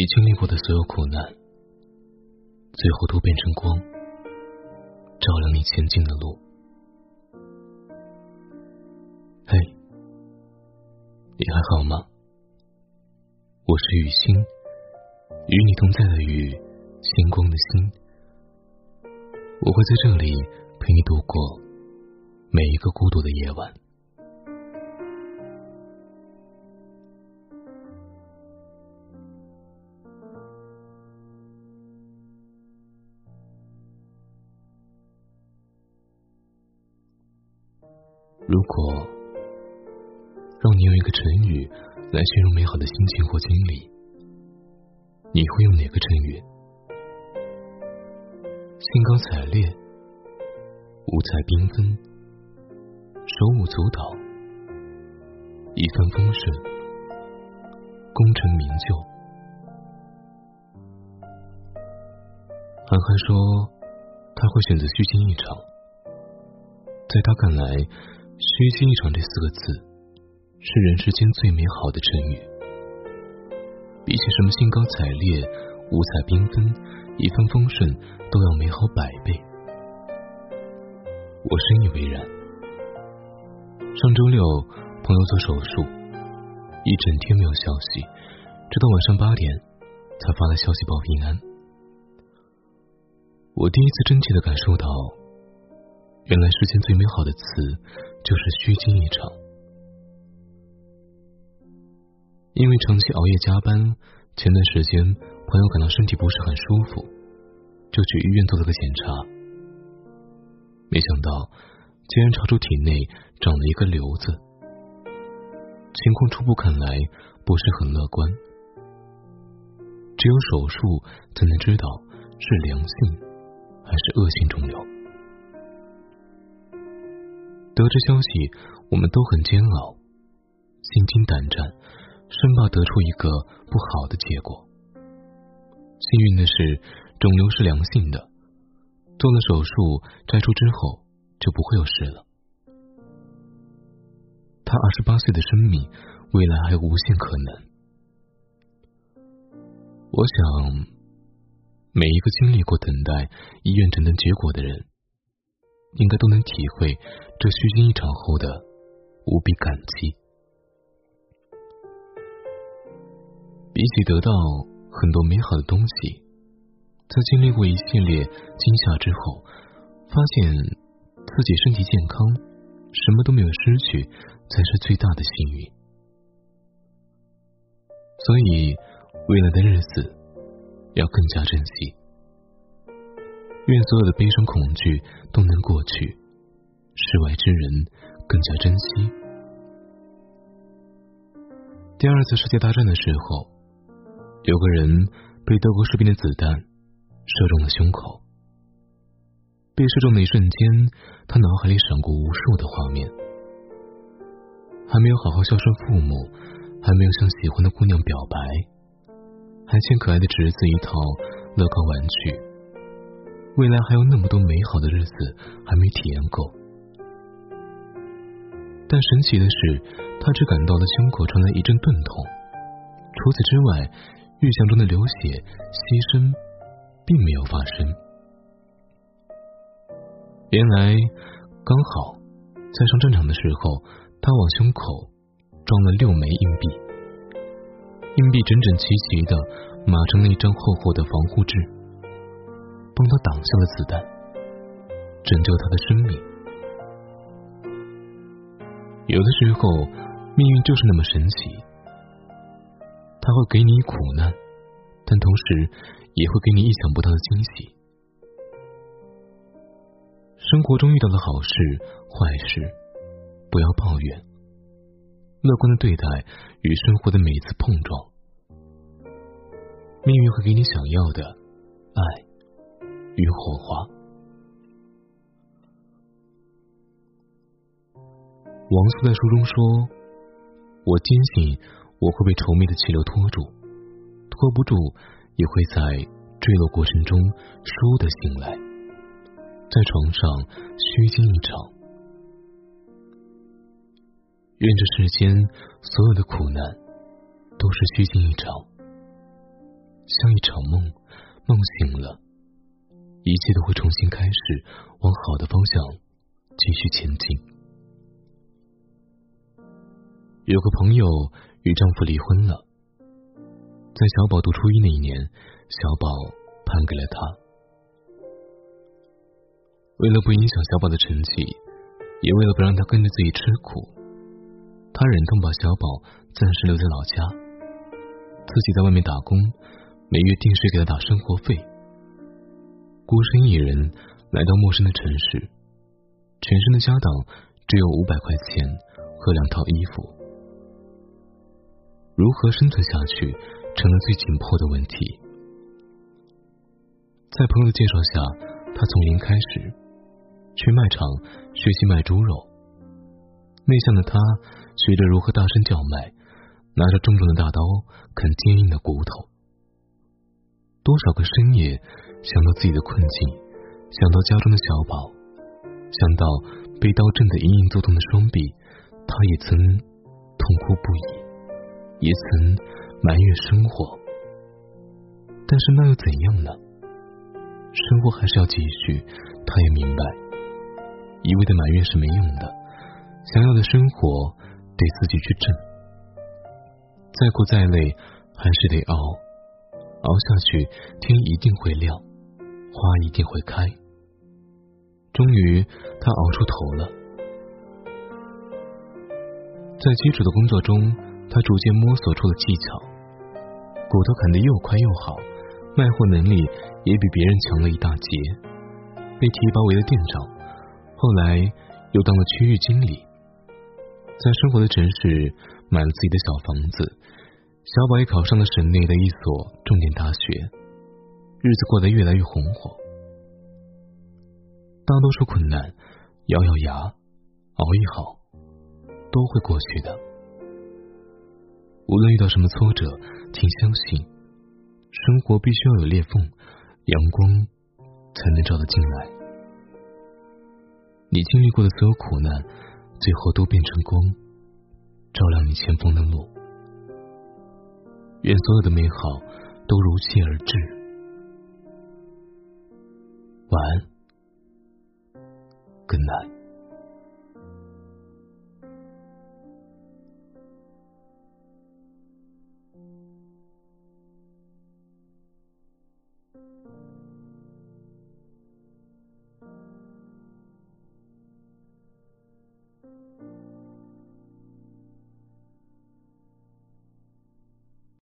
你经历过的所有苦难，最后都变成光，照亮你前进的路。嘿，你还好吗？我是雨欣，与你同在的雨，星光的星。我会在这里陪你度过每一个孤独的夜晚。如果让你用一个成语来形容美好的心情或经历，你会用哪个成语？兴高采烈、五彩缤纷、手舞足蹈、一帆风顺、功成名就。韩寒说他会选择虚惊一场，在他看来。虚惊一场这四个字，是人世间最美好的成语。比起什么兴高采烈、五彩缤纷、一帆风顺，都要美好百倍。我深以为然。上周六，朋友做手术，一整天没有消息，直到晚上八点才发来消息报平安。我第一次真切的感受到，原来世间最美好的词。就是虚惊一场，因为长期熬夜加班，前段时间朋友感到身体不是很舒服，就去医院做了个检查，没想到竟然查出体内长了一个瘤子，情况初步看来不是很乐观，只有手术才能知道是良性还是恶性肿瘤。得知消息，我们都很煎熬，心惊胆战，生怕得出一个不好的结果。幸运的是，肿瘤是良性的，做了手术摘出之后就不会有事了。他二十八岁的生命，未来还无限可能。我想，每一个经历过等待医院诊断结果的人。应该都能体会这虚惊一场后的无比感激。比起得到很多美好的东西，在经历过一系列惊吓之后，发现自己身体健康，什么都没有失去，才是最大的幸运。所以，未来的日子要更加珍惜。愿所有的悲伤恐惧都能过去，世外之人更加珍惜。第二次世界大战的时候，有个人被德国士兵的子弹射中了胸口。被射中的一瞬间，他脑海里闪过无数的画面：还没有好好孝顺父母，还没有向喜欢的姑娘表白，还欠可爱的侄子一套乐高玩具。未来还有那么多美好的日子还没体验够，但神奇的是，他只感到了胸口传来一阵钝痛，除此之外，预想中的流血牺牲并没有发生。原来，刚好在上战场的时候，他往胸口装了六枚硬币，硬币整整齐齐的码成了一张厚厚的防护纸。帮他挡下了子弹，拯救他的生命。有的时候，命运就是那么神奇，他会给你苦难，但同时也会给你意想不到的惊喜。生活中遇到的好事、坏事，不要抱怨，乐观的对待与生活的每一次碰撞，命运会给你想要的爱。与火花。王思在书中说：“我坚信我会被稠密的气流拖住，拖不住也会在坠落过程中倏地醒来，在床上虚惊一场。愿这世间所有的苦难都是虚惊一场，像一场梦，梦醒了，一切都会重新开始，往好的方向继续前进。有个朋友与丈夫离婚了，在小宝读初一那一年，小宝判给了他。为了不影响小宝的成绩，也为了不让他跟着自己吃苦，他忍痛把小宝暂时留在老家，自己在外面打工，每月定时给他打生活费。孤身一人来到陌生的城市，全身的家当只有五百块钱和两套衣服，如何生存下去成了最紧迫的问题。在朋友的介绍下，他从零开始。去卖场学习卖猪肉，内向的他学着如何大声叫卖，拿着重重的大刀啃坚硬的骨头。多少个深夜，想到自己的困境，想到家中的小宝，想到被刀震得隐隐作痛的双臂，他也曾痛哭不已，也曾埋怨生活。但是那又怎样呢？生活还是要继续，他也明白。一味的埋怨是没用的，想要的生活得自己去挣。再苦再累还是得熬，熬下去天一定会亮，花一定会开。终于，他熬出头了。在基础的工作中，他逐渐摸索出了技巧，骨头砍得又快又好，卖货能力也比别人强了一大截，被提拔为了店长。后来又当了区域经理，在生活的城市买了自己的小房子，小宝也考上了省内的一所重点大学，日子过得越来越红火。大多数困难，咬咬牙熬一熬，都会过去的。无论遇到什么挫折，请相信，生活必须要有裂缝，阳光才能照得进来。你经历过的所有苦难，最后都变成光，照亮你前方的路。愿所有的美好都如期而至。晚安，Good night。